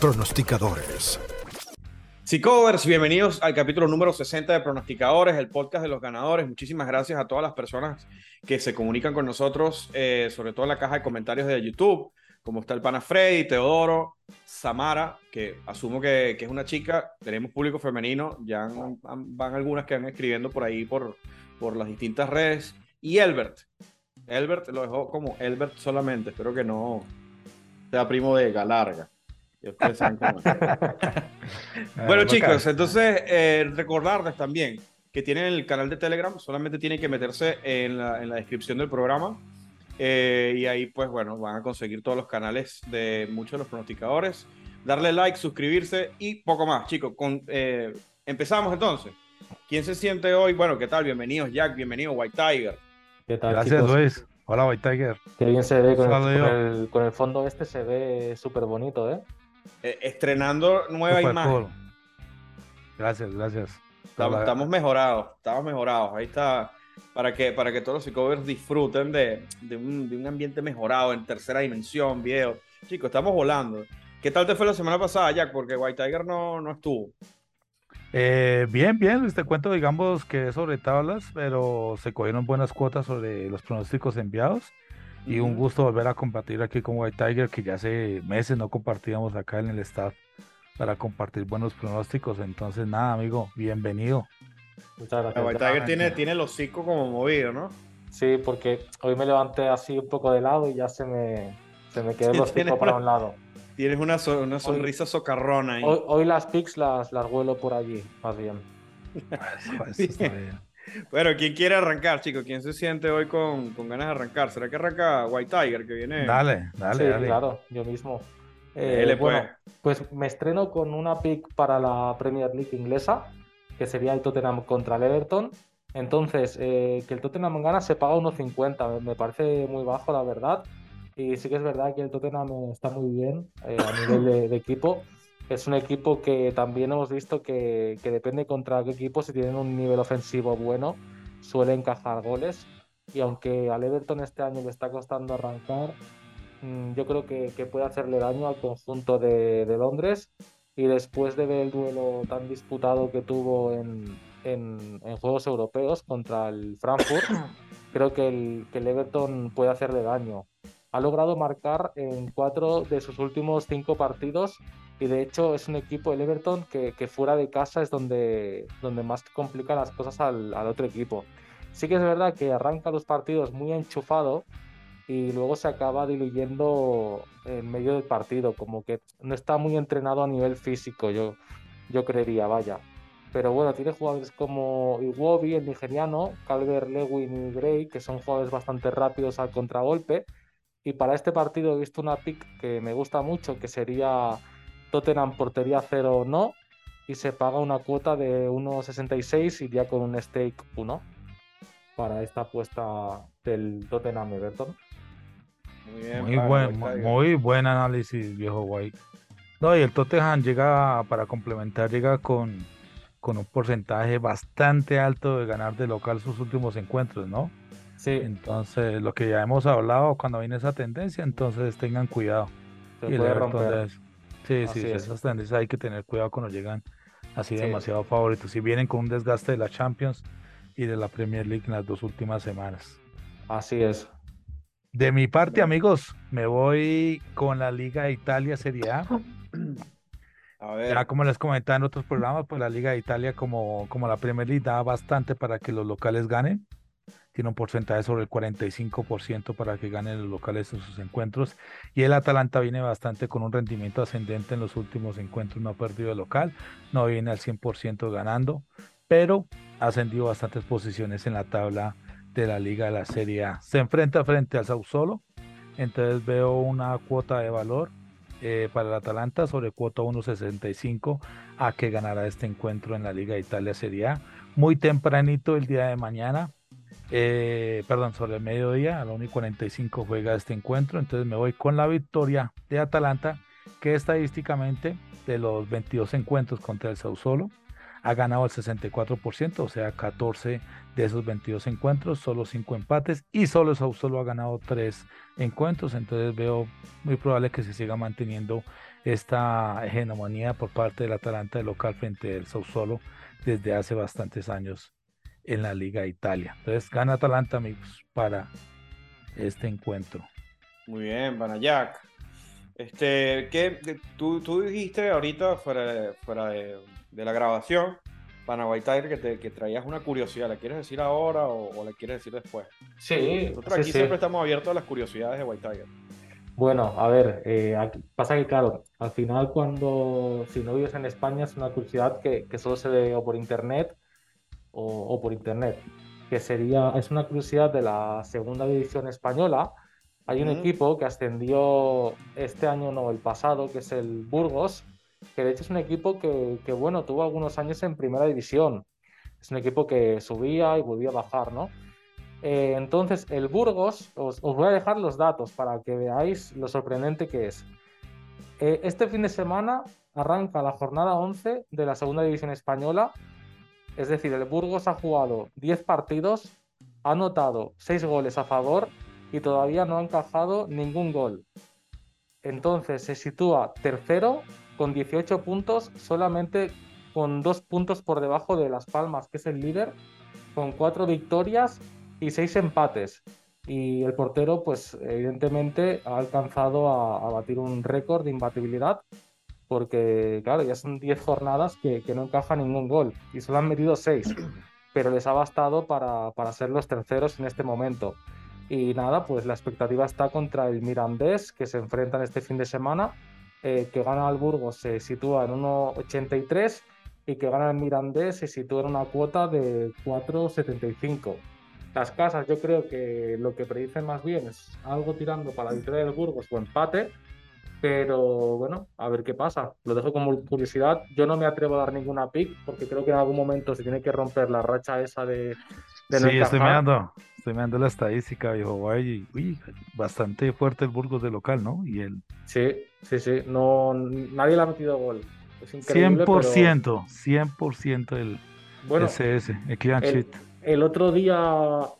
pronosticadores. Covers, bienvenidos al capítulo número 60 de Pronosticadores, el podcast de los ganadores. Muchísimas gracias a todas las personas que se comunican con nosotros, eh, sobre todo en la caja de comentarios de YouTube, como está el pana Freddy, Teodoro, Samara, que asumo que, que es una chica, tenemos público femenino, ya van algunas que van escribiendo por ahí por, por las distintas redes, y Elbert. Elbert lo dejó como Elbert solamente, espero que no sea primo de Galarga. bueno, chicos, entonces eh, recordarles también que tienen el canal de Telegram, solamente tienen que meterse en la, en la descripción del programa. Eh, y ahí, pues bueno, van a conseguir todos los canales de muchos de los pronosticadores. Darle like, suscribirse y poco más, chicos. Con, eh, empezamos entonces. ¿Quién se siente hoy? Bueno, ¿qué tal? Bienvenidos, Jack. Bienvenido, White Tiger. ¿Qué tal, Gracias, Luis. Hola, White Tiger. Qué bien se ve con el, con el, fondo este, se ve súper bonito, ¿eh? Eh, estrenando nueva imagen. Gracias, gracias. Estamos, mejorados, estamos mejorados. Ahí está, para que, para que todos los psicólogos disfruten de, de, un, de, un, ambiente mejorado en tercera dimensión, viejo. Chicos, estamos volando. ¿Qué tal te fue la semana pasada, Jack? Porque White Tiger no, no estuvo. Eh, bien, bien, te cuento, digamos que sobre tablas, pero se cogieron buenas cuotas sobre los pronósticos enviados. Y un gusto volver a compartir aquí con White Tiger, que ya hace meses no compartíamos acá en el staff para compartir buenos pronósticos. Entonces, nada, amigo, bienvenido. Muchas gracias. White Tiger tiene, tiene el hocico como movido, ¿no? Sí, porque hoy me levanté así un poco de lado y ya se me, se me quedó el hocico para un lado. Tienes una, una sonrisa socarrona ahí. Hoy, las pics las, las vuelo por allí, más bien. eso está bien. Bueno, ¿quién quiere arrancar, chicos? ¿Quién se siente hoy con, con, ganas de arrancar? ¿Será que arranca White Tiger que viene? Dale, dale, sí, Claro, yo mismo. Eh, bueno, pues me estreno con una pick para la Premier League inglesa, que sería el Tottenham contra el Everton. Entonces, eh, que el Tottenham gana se paga 1.50, me parece muy bajo, la verdad. Y sí que es verdad que el Tottenham está muy bien eh, a nivel de equipo es un equipo que también hemos visto que, depende contra qué equipo, si tienen un nivel ofensivo bueno, suele encajar goles. Y aunque al Everton este año le está costando arrancar, mm, yo creo que, puede hacerle daño al conjunto de, Londres. Y después de ver el duelo tan disputado que tuvo en, Juegos Europeos contra el Frankfurt, creo que el, que el Everton puede hacerle daño. Ha logrado marcar en cuatro de sus últimos cinco partidos y de hecho es un equipo, el Everton, que, fuera de casa es donde, donde más complica las cosas al, otro equipo. Sí que es verdad que arranca los partidos muy enchufado y luego se acaba diluyendo en medio del partido, como que no está muy entrenado a nivel físico, yo, yo creería, vaya. Pero bueno, tiene jugadores como Iwobi, el nigeriano, Calvert Lewin y Gray, que son jugadores bastante rápidos al contragolpe. Y para este partido he visto una pick que me gusta mucho, que sería Tottenham portería cero no, y se paga una cuota de 1,66 y ya con un stake 1 para esta apuesta del Tottenham Everton. Muy, buen, muy buen análisis, viejo White. No, y el Tottenham llega, para complementar, llega con, con un porcentaje bastante alto de ganar de local sus últimos encuentros, ¿no? Sí. Entonces, lo que ya hemos hablado cuando viene esa tendencia, entonces tengan cuidado. Se puede romper. Sí, sí, esas tendencias hay que tener cuidado cuando llegan así demasiado favoritos. Si vienen con un desgaste de la Champions y de la Premier League en las dos últimas semanas. Así es. De mi parte, amigos, me voy con la Liga de Italia Serie A. A ver. Ya como les comentaba en otros programas, pues la Liga de Italia, como, como la Premier League, da bastante para que los locales ganen tiene un porcentaje sobre el 45% para que ganen los locales en sus encuentros. Y el Atalanta viene bastante con un rendimiento ascendente en los últimos encuentros, no ha perdido el local, no viene al 100% ganando, pero ha ascendido bastantes posiciones en la tabla de la Liga de la Serie A. Se enfrenta frente al Sassuolo, entonces veo una cuota de valor eh, para el Atalanta sobre cuota 1.65 a que ganará este encuentro en la Liga de Italia Serie A. Muy tempranito el día de mañana, eh, perdón, sobre el mediodía, a la 1 y 45 juega este encuentro. Entonces me voy con la victoria de Atalanta, que estadísticamente de los 22 encuentros contra el Sassuolo ha ganado el 64%, o sea, 14 de esos 22 encuentros, solo 5 empates y solo Sao Solo ha ganado 3 encuentros, entonces veo muy probable que se siga manteniendo esta hegemonía por parte del Atalanta de local frente al Sao Solo desde hace bastantes años en la Liga de Italia. Entonces gana Atalanta, amigos, para este encuentro. Muy bien, Banayak. Este, ¿qué, tú, tú dijiste ahorita fuera, fuera de, la grabación, Panaway Tiger, que, te, que traías una curiosidad. ¿La quieres decir ahora o, la quieres decir después? Sí. Nosotros aquí siempre estamos abiertos a las curiosidades de White Tiger. Bueno, a ver, eh, pasa que claro, al final cuando si no vives en España es una curiosidad que, que solo se ve o por internet o, por internet, que sería, es una curiosidad de la segunda división española. Hay un equipo que ascendió este año, no, el pasado, que es el Burgos, que de hecho es un equipo que, que bueno, tuvo algunos años en primera división. Es un equipo que subía y volvía a bajar, ¿no? Eh, entonces, el Burgos, os, os, voy a dejar los datos para que veáis lo sorprendente que es. Eh, este fin de semana arranca la jornada 11 de la segunda división española es decir, el Burgos ha jugado 10 partidos, ha anotado 6 goles a favor y todavía no ha encajado ningún gol. Entonces se sitúa tercero con 18 puntos, solamente con 2 puntos por debajo de Las Palmas, que es el líder, con 4 victorias y 6 empates. Y el portero, pues evidentemente ha alcanzado a, a batir un récord de imbatibilidad porque claro, ya son 10 jornadas que, no encaja ningún gol y solo han metido 6, pero les ha bastado para, ser los terceros en este momento. Y nada, pues la expectativa está contra el Mirandés, que se enfrentan este fin de semana, eh, que gana al Burgos se sitúa en 1,83 y que gana el Mirandés se sitúa en una cuota de 4,75. Las casas yo creo que lo que predicen más bien es algo tirando para la victoria del Burgos o empate, pero bueno, a ver qué pasa. Lo dejo como curiosidad. Yo no me atrevo a dar ninguna pick porque creo que en algún momento se tiene que romper la racha esa de. de sí, estoy mirando, estoy mirando la estadística, viejo. Uy, bastante fuerte el Burgos de local, ¿no? Y el... Sí, sí, sí. No, nadie le ha metido gol. Es increíble, 100%, 100% el bueno, SS, el el, el otro día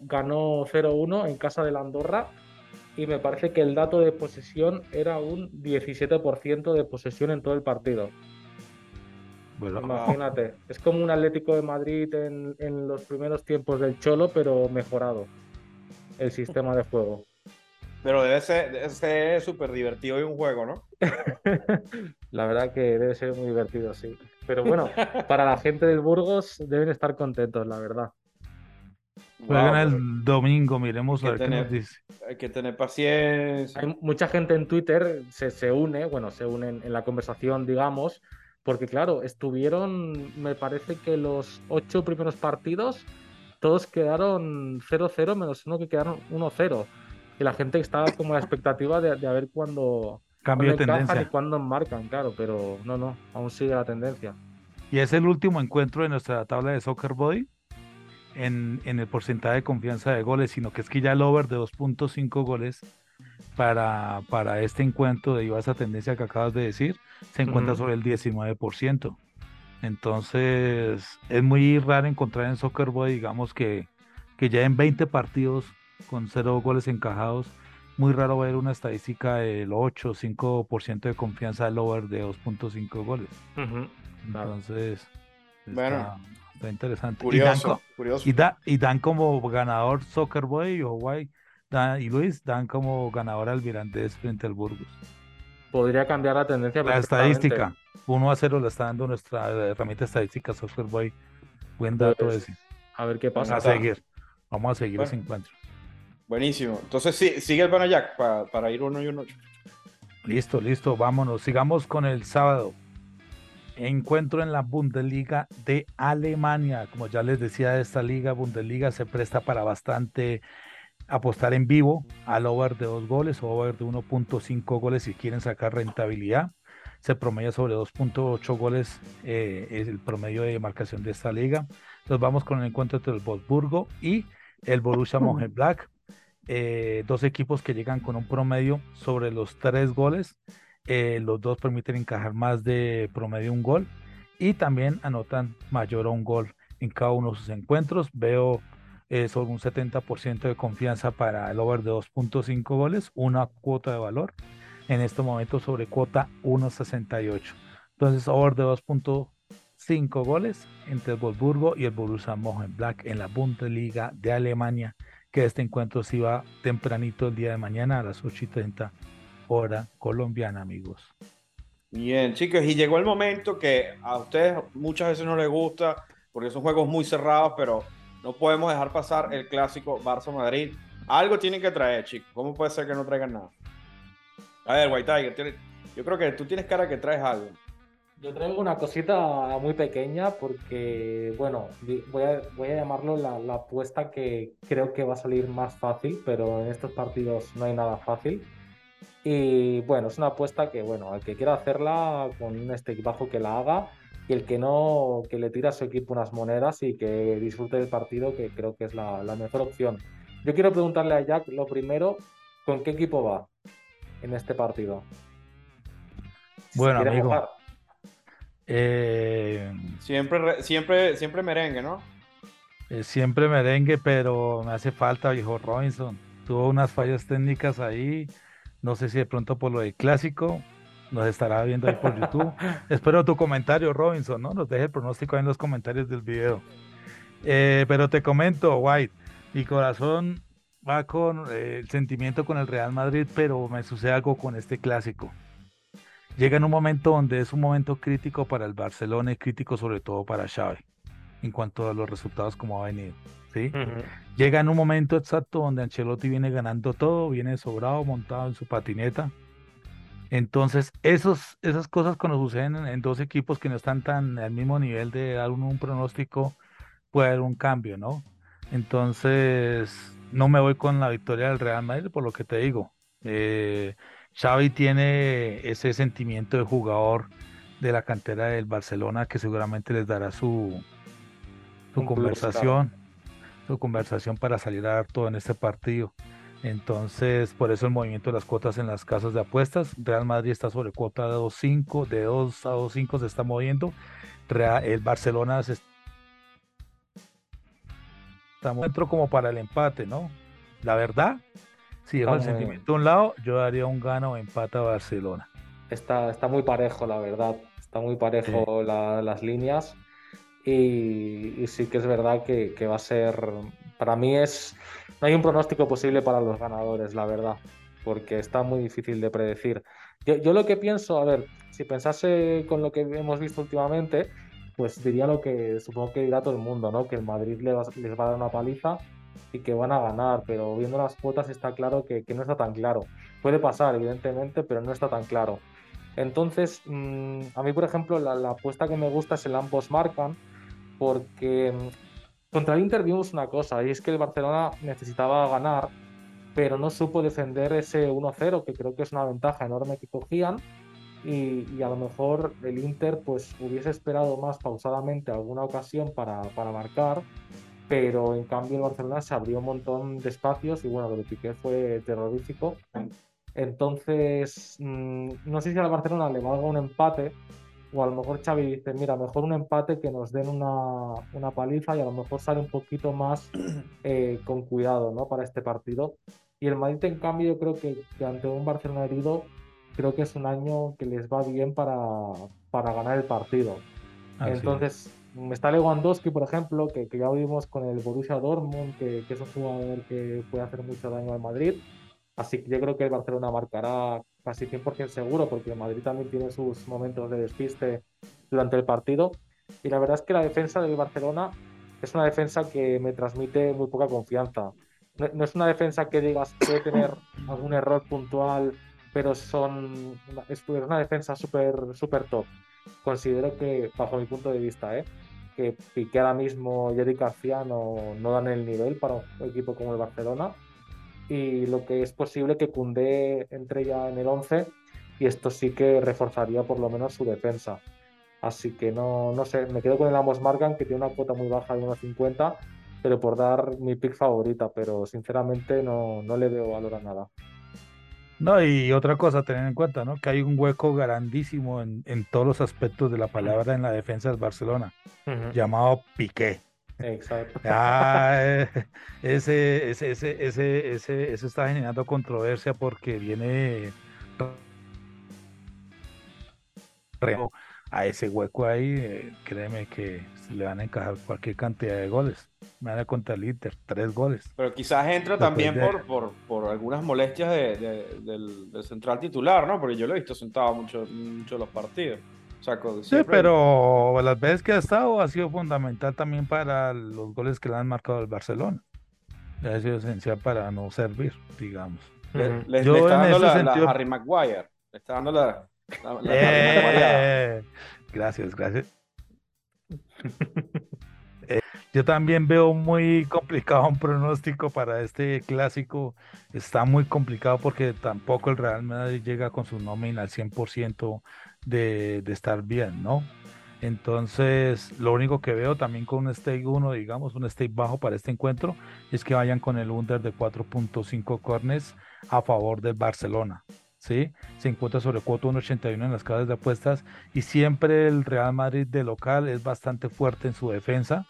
ganó 0-1 en casa de la Andorra y me parece que el dato de posesión era un 17% de posesión en todo el partido. Bueno, Imagínate, es como un Atlético de Madrid en, los primeros tiempos del Cholo, pero mejorado el sistema de juego. Pero debe ser súper divertido y un juego, ¿no? la verdad que debe ser muy divertido, sí. Pero bueno, para la gente del Burgos deben estar contentos, la verdad. Juegan el domingo, miremos a ver qué nos dice. Hay que tener paciencia. Hay mucha gente en Twitter se, se une, bueno, se unen en la conversación, digamos, porque claro, estuvieron, me parece que los ocho primeros partidos, todos quedaron 0-0, menos uno que quedaron 1-0. Y la gente estaba como la expectativa de, de a ver cuándo, Cambio de tendencia. y cuándo marcan, claro, pero no, no, aún sigue la tendencia. Y es el último encuentro de nuestra tabla de Soccer Boy en, el porcentaje de confianza de goles, sino que es que ya el over de 2.5 goles para, para este encuentro, a esa tendencia que acabas de decir, se encuentra sobre el 19%. Entonces, es muy raro encontrar en Soccer Boy, digamos que, que ya en 20 partidos con 0 goles encajados, muy raro ver una estadística del 8 o 5% de confianza del over de 2.5 goles. Entonces, bueno, Está interesante. Curioso, y, dan, y, dan como ganador Soccer Boy o Guay y Luis dan como ganador al Mirandés frente al Burgos. Podría cambiar la tendencia. La estadística. 1 a 0 le está dando nuestra herramienta estadística Soccer Boy. Buen dato pues, ese. A ver qué pasa. Vamos a seguir. Vamos a seguir ese encuentro. Buenísimo. Entonces sí, sigue el Banayak para, para ir uno y uno. Listo, listo. Vámonos. Sigamos con el sábado encuentro en la Bundesliga de Alemania. Como ya les decía, esta liga, Bundesliga, se presta para bastante apostar en vivo al over de dos goles o over de 1.5 goles si quieren sacar rentabilidad. Se promedia sobre 2.8 goles eh, es el promedio de marcación de esta liga. Nos vamos con el encuentro entre el Wolfsburgo y el Borussia Mönchengladbach. Eh, dos equipos que llegan con un promedio sobre los tres goles eh, los dos permiten encajar más de promedio un gol y también anotan mayor a un gol en cada uno de sus encuentros. Veo eh, sobre un 70% de confianza para el over de 2.5 goles, una cuota de valor. En este momento sobre cuota 1.68. Entonces, over de 2.5 goles entre el Wolfsburgo y el Borussia Mönchengladbach en la Bundesliga de Alemania, que este encuentro se va tempranito el día de mañana a las 8.30 hora colombiana, amigos. Bien, chicos, y llegó el momento que a ustedes muchas veces no les gusta porque son juegos muy cerrados, pero no podemos dejar pasar el clásico Barça-Madrid. Algo tienen que traer, chicos. ¿Cómo puede ser que no traigan nada? A ver, White Tiger, yo creo que tú tienes cara que traes algo. Yo traigo una cosita muy pequeña porque, bueno, voy a, voy a llamarlo la, la apuesta que creo que va a salir más fácil, pero en estos partidos no hay nada fácil. Y bueno, es una apuesta que, bueno, al que quiera hacerla con este equipajo que la haga y el que no, que le tira a su equipo unas monedas y que disfrute del partido, que creo que es la, mejor opción. Yo quiero preguntarle a Jack lo primero, ¿con qué equipo va en este partido? bueno, amigo. Eh, siempre, siempre, siempre merengue, ¿no? Eh, siempre merengue, pero me hace falta, viejo Robinson. Tuvo unas fallas técnicas ahí no sé si de pronto por lo del clásico nos estará viendo ahí por YouTube. Espero tu comentario, Robinson, ¿no? Nos deje el pronóstico ahí en los comentarios del video. Eh, pero te comento, White, mi corazón va con eh, el sentimiento con el Real Madrid, pero me sucede algo con este clásico. Llega en un momento donde es un momento crítico para el Barcelona y crítico sobre todo para Xavi, en cuanto a los resultados como ha venido. ¿Sí? Llega en un momento exacto donde Ancelotti viene ganando todo, viene sobrado, montado en su patineta. Entonces, esos, esas cosas cuando suceden en, dos equipos que no están tan al mismo nivel de dar un, pronóstico, puede haber un cambio, ¿no? Entonces, no me voy con la victoria del Real Madrid por lo que te digo. Eh, Xavi tiene ese sentimiento de jugador de la cantera del Barcelona que seguramente les dará su, su conversación su conversación para salir a dar todo en este partido. Entonces, por eso el movimiento de las cuotas en las casas de apuestas. Real Madrid está sobre cuota de 2.5, de 2 a 2.5 se está moviendo. el Barcelona se está moviendo como para el empate, ¿no? La verdad, si dejo el sentimiento a un lado, yo daría un gano o empate a Barcelona. Está, está muy parejo, la verdad. Está muy parejo las líneas. Y, sí que es verdad que, va a ser, para mí es, no hay un pronóstico posible para los ganadores, la verdad, porque está muy difícil de predecir. Yo, lo que pienso, a ver, si pensase con lo que hemos visto últimamente, pues diría lo que supongo que dirá todo el mundo, ¿no? Que el Madrid les va, les va a dar una paliza y que van a ganar, pero viendo las cuotas está claro que, no está tan claro. Puede pasar, evidentemente, pero no está tan claro. Entonces, mm, a mí, por ejemplo, la, la, apuesta que me gusta es el ambos marcan, porque mm, contra el Inter vimos una cosa, y es que el Barcelona necesitaba ganar, pero no supo defender ese 1-0, que creo que es una ventaja enorme que cogían, y, a lo mejor el Inter pues hubiese esperado más pausadamente alguna ocasión para, para, marcar, pero en cambio el Barcelona se abrió un montón de espacios y bueno, lo de Piqué fue terrorífico. Entonces, mm, no sé si al Barcelona le valga un empate, o a lo mejor Xavi dice, mira, mejor un empate que nos den una, una paliza y a lo mejor sale un poquito más eh, con cuidado ¿no? para este partido. Y el Madrid, en cambio, yo creo que, ante un Barcelona herido, creo que es un año que les va bien para, para ganar el partido. Entonces, me está Lewandowski, por ejemplo, que, que, ya vimos con el Borussia Dortmund, que, que es un jugador que puede hacer mucho daño al Madrid. Así que yo creo que el Barcelona marcará casi 100% seguro, porque Madrid también tiene sus momentos de despiste durante el partido. Y la verdad es que la defensa del Barcelona es una defensa que me transmite muy poca confianza. No, es una defensa que digas puede tener algún error puntual, pero son es una defensa súper super top. Considero que, bajo mi punto de vista, ¿eh? que Piqué ahora mismo y Eric García no, no dan el nivel para un equipo como el Barcelona y lo que es posible que Cundé entre ya en el 11 y esto sí que reforzaría por lo menos su defensa. Así que no, no sé, me quedo con el Amos Margan que tiene una cuota muy baja de 1.50, pero por dar mi pick favorita, pero sinceramente no, no le veo valor a nada. No, y otra cosa, tener en cuenta, ¿no? Que hay un hueco grandísimo en, todos los aspectos de la palabra en la defensa del Barcelona, llamado Piqué. Exacto. Ah, ese, ese, ese, ese, ese, eso está generando controversia porque viene a ese hueco ahí, eh, créeme que le van a encajar cualquier cantidad de goles. Me van a contar el Inter, tres goles. Pero quizás entra también por, por, por, algunas molestias de, del, central titular, ¿no? Porque yo lo he visto sentado mucho, mucho los partidos. Sí, pero las veces que ha estado ha sido fundamental también para los goles que le han marcado al Barcelona. Ha sido esencial para no servir, digamos. Le, está dando la, la Harry Maguire. Le está dando la, eh, gracias, gracias. Eh, yo también veo muy complicado un pronóstico para este clásico. Está muy complicado porque tampoco el Real Madrid llega con su nómina al 100% de, de estar bien, ¿no? Entonces, lo único que veo también con un stake 1, digamos, un stake bajo para este encuentro, es que vayan con el under de 4.5 corners a favor del Barcelona. ¿sí? Se encuentra sobre cuota 1.81 en las casas de apuestas y siempre el Real Madrid de local es bastante fuerte en su defensa.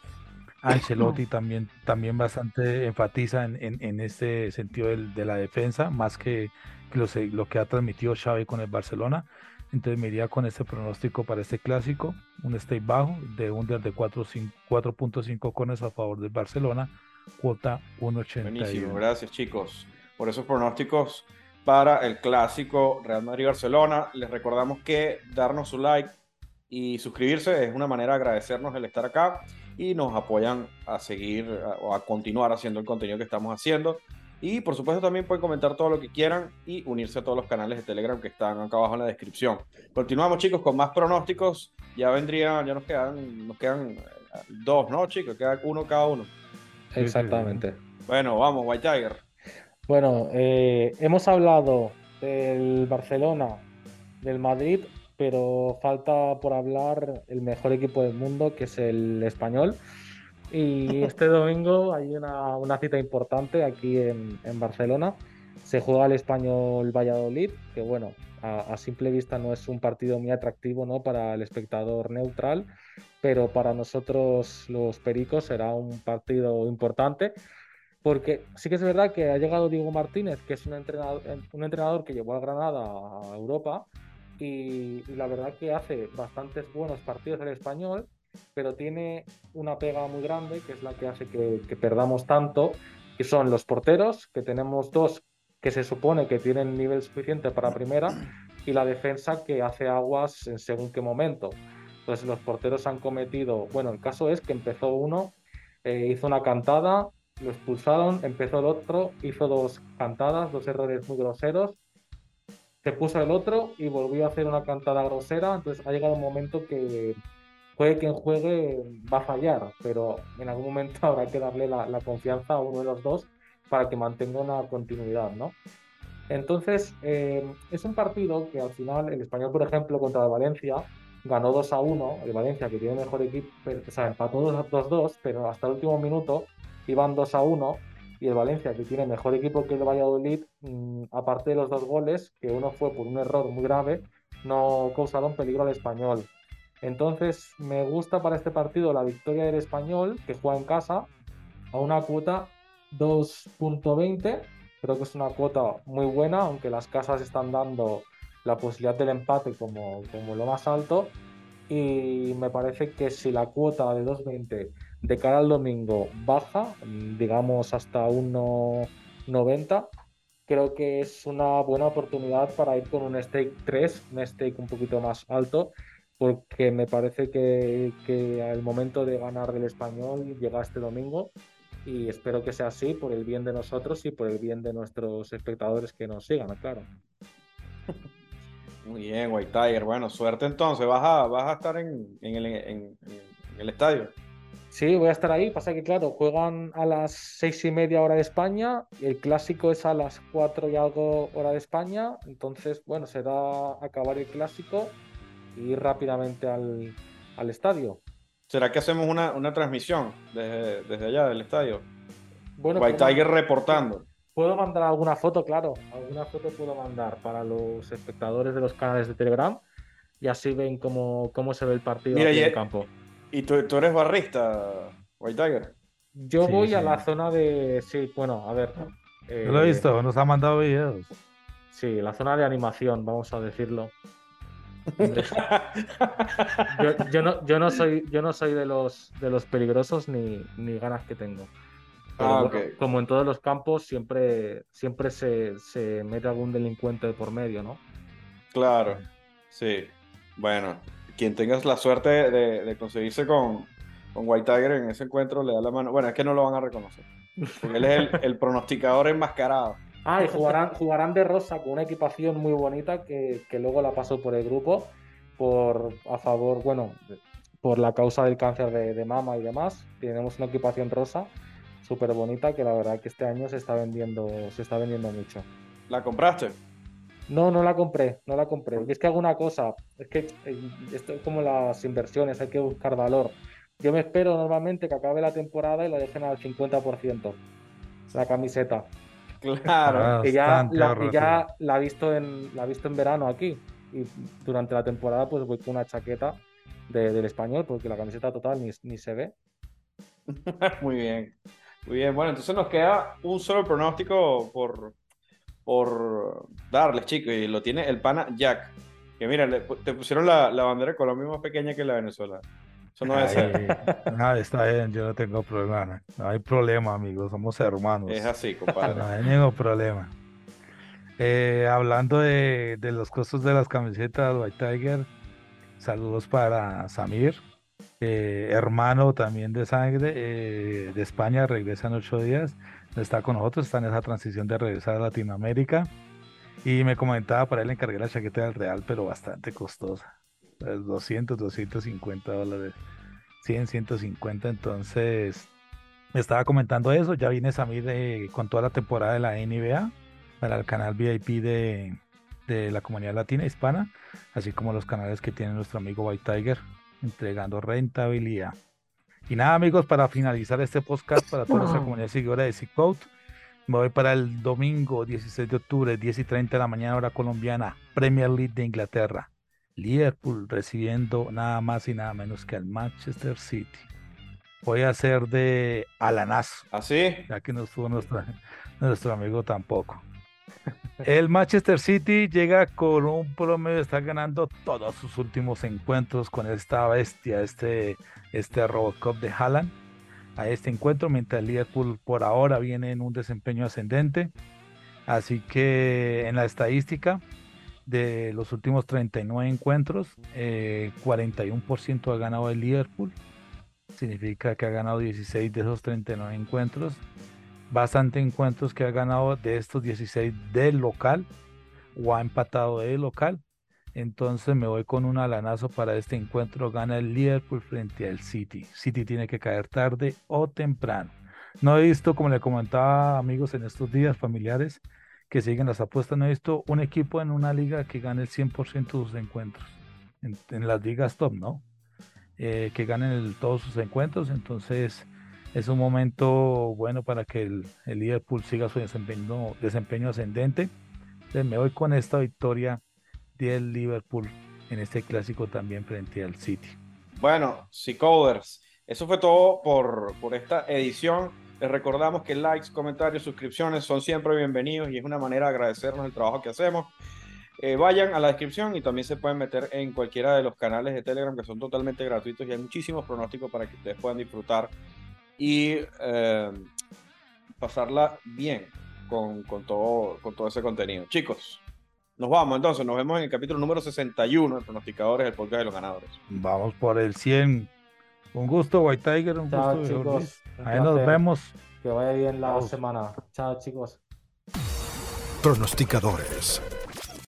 Ancelotti también, también bastante enfatiza en, en, este sentido de, la defensa, más que, lo, que ha transmitido Xavi con el Barcelona. Entonces me iría con este pronóstico para este clásico, un stake bajo de under de 4.5 cones a favor del Barcelona, cuota 1.81. Buenísimo, gracias chicos por esos pronósticos para el clásico Real Madrid-Barcelona. Les recordamos que darnos su like y suscribirse es una manera de agradecernos el estar acá y nos apoyan a seguir o a continuar haciendo el contenido que estamos haciendo. Y por supuesto también pueden comentar todo lo que quieran y unirse a todos los canales de Telegram que están acá abajo en la descripción. Continuamos chicos con más pronósticos. Ya vendrían, ya nos quedan, nos quedan eh, dos, ¿no chicos? Queda uno cada uno. Exactamente. Bueno, vamos, White Tiger. Bueno, eh, hemos hablado del Barcelona, del Madrid, pero falta por hablar el mejor equipo del mundo, que es el español. Y este domingo hay una, cita importante aquí en, Barcelona. Se juega el español Valladolid, que bueno, a, simple vista no es un partido muy atractivo ¿no? para el espectador neutral, pero para nosotros los pericos será un partido importante porque sí que es verdad que ha llegado Diego Martínez, que es un entrenador, un entrenador que llevó a Granada a Europa y, la verdad que hace bastantes buenos partidos el español, pero tiene una pega muy grande que es la que hace que, perdamos tanto, y son los porteros, que tenemos dos que se supone que tienen nivel suficiente para primera, y la defensa que hace aguas en según qué momento. Entonces los porteros han cometido, bueno, el caso es que empezó uno, eh, hizo una cantada, lo expulsaron, empezó el otro, hizo dos cantadas, dos errores muy groseros, se puso el otro y volvió a hacer una cantada grosera, entonces ha llegado un momento que juegue quien juegue va a fallar, pero en algún momento habrá que darle la, confianza a uno de los dos para que mantenga una continuidad, ¿no? Entonces, eh, es un partido que al final el español, por ejemplo, contra el Valencia, ganó 2 a 1, el Valencia que tiene mejor equipo, o sea, empató 2-2, pero hasta el último minuto iban 2 a 1 y el Valencia, que tiene mejor equipo que el Valladolid, mm, aparte de los dos goles, que uno fue por un error muy grave, no causaron peligro al español. Entonces, me gusta para este partido la victoria del español, que juega en casa, a una cuota 2.20. Creo que es una cuota muy buena, aunque las casas están dando la posibilidad del empate como, como lo más alto. Y me parece que si la cuota de 2.20 de cara al domingo baja, digamos hasta 1.90, creo que es una buena oportunidad para ir con un stake 3, un stake un poquito más alto, porque me parece que, que el momento de ganar del español llega este domingo y espero que sea así por el bien de nosotros y por el bien de nuestros espectadores que nos sigan, claro. Muy bien, White Tiger. Bueno, suerte entonces. ¿Vas a, vas a estar en, en, el, en el estadio? Sí, voy a estar ahí. Pasa que, claro, juegan a las seis y media hora de España. Y el clásico es a las cuatro y algo hora de España. Entonces, bueno, será acabar el clásico y ir rápidamente al, estadio. ¿Será que hacemos una, transmisión desde, allá del estadio? Bueno, White Tiger reportando. puedo mandar alguna foto, claro. Alguna foto puedo mandar para los espectadores de los canales de Telegram y así ven cómo, cómo se ve el partido en el campo. ¿Y tú, tú, eres barrista, White Tiger? Yo voy a la zona de. Sí, bueno, a ver. Yo lo he visto, nos ha mandado videos. Sí, la zona de animación, vamos a decirlo. Yo, no, yo, no, soy, yo no soy de los, de los peligrosos ni, ni ganas que tengo. Ah, como en todos los campos, siempre, siempre se, se, mete algún delincuente de por medio, ¿no? Claro, sí. Bueno, quien tengas la suerte de, conseguirse con, con, White Tiger en ese encuentro, le da la mano. Bueno, es que no lo van a reconocer. Porque él es el, el pronosticador enmascarado. Ah, y jugarán, jugarán de rosa con una equipación muy bonita que, luego la pasó por el grupo por a favor, bueno, por la causa del cáncer de, mama y demás. Tenemos una equipación rosa súper bonita que la verdad que este año se está vendiendo, se está vendiendo mucho. ¿La compraste? No, no la compré, no la compré. Y es que alguna cosa, es que eh, esto es como las inversiones, hay que buscar valor. Yo me espero normalmente que acabe la temporada y la dejen al 50%, la camiseta. Claro. y ya, la, ya la he visto en la he visto en verano aquí. Y durante la temporada pues voy con una chaqueta del español porque la camiseta total ni, ni se ve. Muy bien. Muy bien. Bueno, entonces nos queda un solo pronóstico por, por darles, chicos. Y lo tiene el pana Jack. Que mira, te pusieron la, la bandera de Colombia más pequeña que la de Venezuela. Eso no ser. No, está bien, yo no tengo problema. No hay problema, amigos, somos hermanos. Es así, compadre. no hay ningún problema. Eh, hablando de, de, los costos de las camisetas White Tiger, saludos para Samir, hermano también de sangre eh, de España, regresa en ocho días, está con nosotros, está en esa transición de regresar a Latinoamérica. Y me comentaba, para él encargué la chaqueta del Real, pero bastante costosa. 200, 250 dólares, 100, 150. Entonces, me estaba comentando eso. Ya viene Samir de, con toda la temporada de la NBA para el canal VIP de, de la comunidad latina hispana, así como los canales que tiene nuestro amigo White Tiger, entregando rentabilidad. Y nada, amigos, para finalizar este podcast para toda nuestra comunidad seguidora de Code, me voy para el domingo 16 de octubre, 10 y 30 de la mañana, hora colombiana, Premier League de Inglaterra. Liverpool recibiendo nada más y nada menos que al Manchester City. Voy a ser de Alanazo. ¿Así? ¿Ah, ya que no estuvo nuestro, nuestro amigo tampoco. El Manchester City llega con un promedio de estar ganando todos sus últimos encuentros con esta bestia, este, este Robocop de Haaland a este encuentro, mientras Liverpool por ahora viene en un desempeño ascendente. Así que en la estadística, de los últimos 39 encuentros, 41% eh, ha ganado el Liverpool. Significa que ha ganado 16 de esos 39 encuentros. Bastante encuentros que ha ganado de estos 16 del local o ha empatado de local. Entonces me voy con un alanazo para este encuentro. Gana el Liverpool frente al City. City tiene que caer tarde o temprano. No he visto, como le comentaba amigos en estos días familiares, que siguen las apuestas. No he visto un equipo en una liga que gane el 100% de sus encuentros. En, las ligas top, ¿no? Eh, que ganen todos sus encuentros. Entonces es un momento bueno para que el, Liverpool siga su desempeño, desempeño ascendente. Entonces me voy con esta victoria del Liverpool en este clásico también frente al City. Bueno, Coders, eso fue todo por, por esta edición. Les recordamos que likes, comentarios, suscripciones son siempre bienvenidos y es una manera de agradecernos el trabajo que hacemos. Eh, vayan a la descripción y también se pueden meter en cualquiera de los canales de Telegram que son totalmente gratuitos y hay muchísimos pronósticos para que ustedes puedan disfrutar y eh, pasarla bien con, con, todo, ese contenido. Chicos, nos vamos entonces, nos vemos en el capítulo número 61 de Pronosticadores, el podcast de los ganadores. Vamos por el 100. Un gusto, White Tiger. Un gusto, chicos. Ahí nos vemos. Que vaya bien la semana. Chao, chicos. Pronosticadores